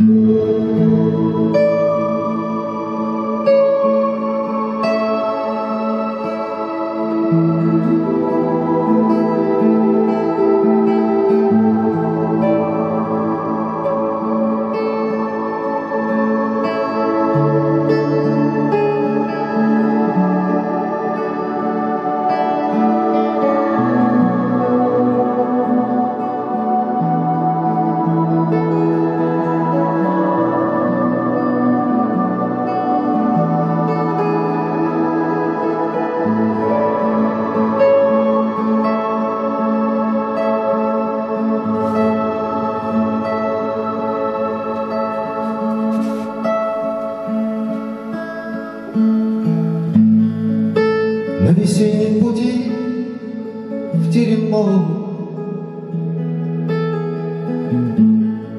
На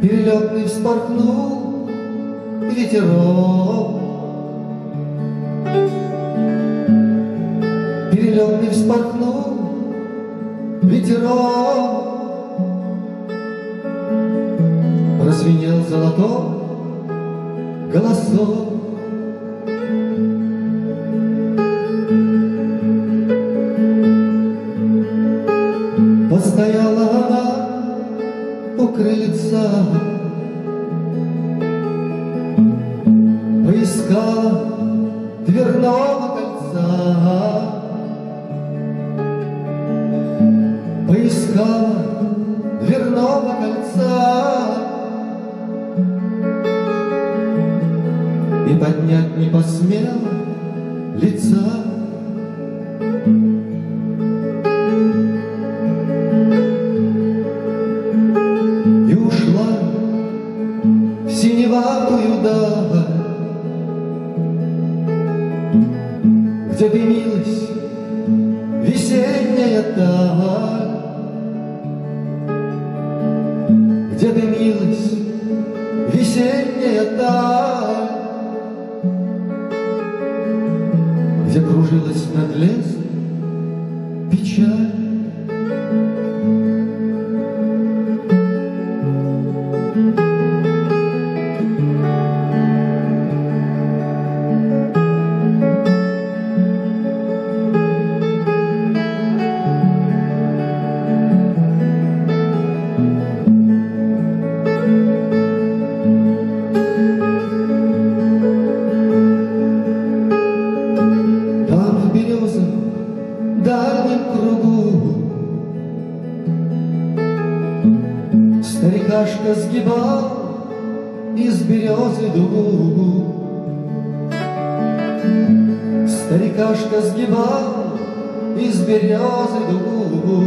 Перелетный вспорхнул ветерок. Перелетный вспорхнул ветерок. Прозвенел золотой голосок Поискала дверного кольца, Поискала дверного кольца И поднять не посмела лица. Где дымилась весенняя даль, где дымилась весенняя даль, где кружилась над лесом печаль. Старикашка сгибал из березы дугу. Старикашка сгибал из березы дугу.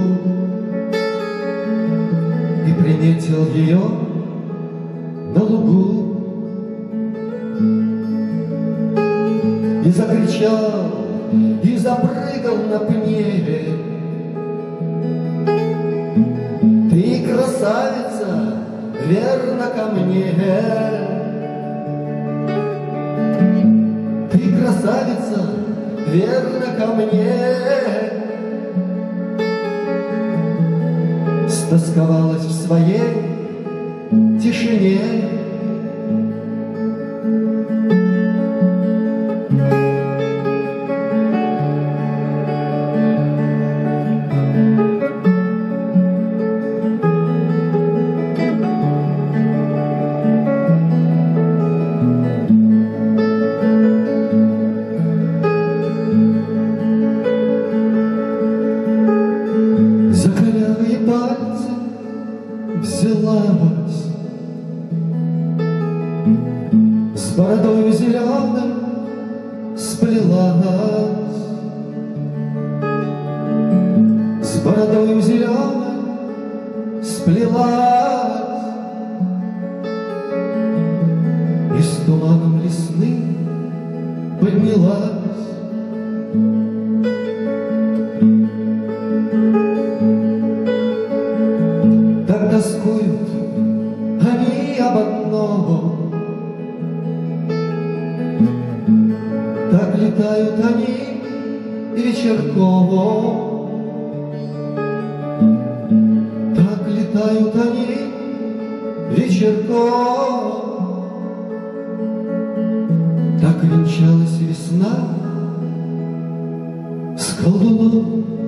И приметил ее на лугу. И закричал, и запрыгал на пне. Верно ко мне. Ты красавица, верно ко мне. Стосковалась в своей тишине. С бородою зеленой сплелась. С бородою зеленой сплелась. И с туманом лесным поднялась гуляют они Вечерково. Так летают они Вечерково. Так венчалась весна с колдуном.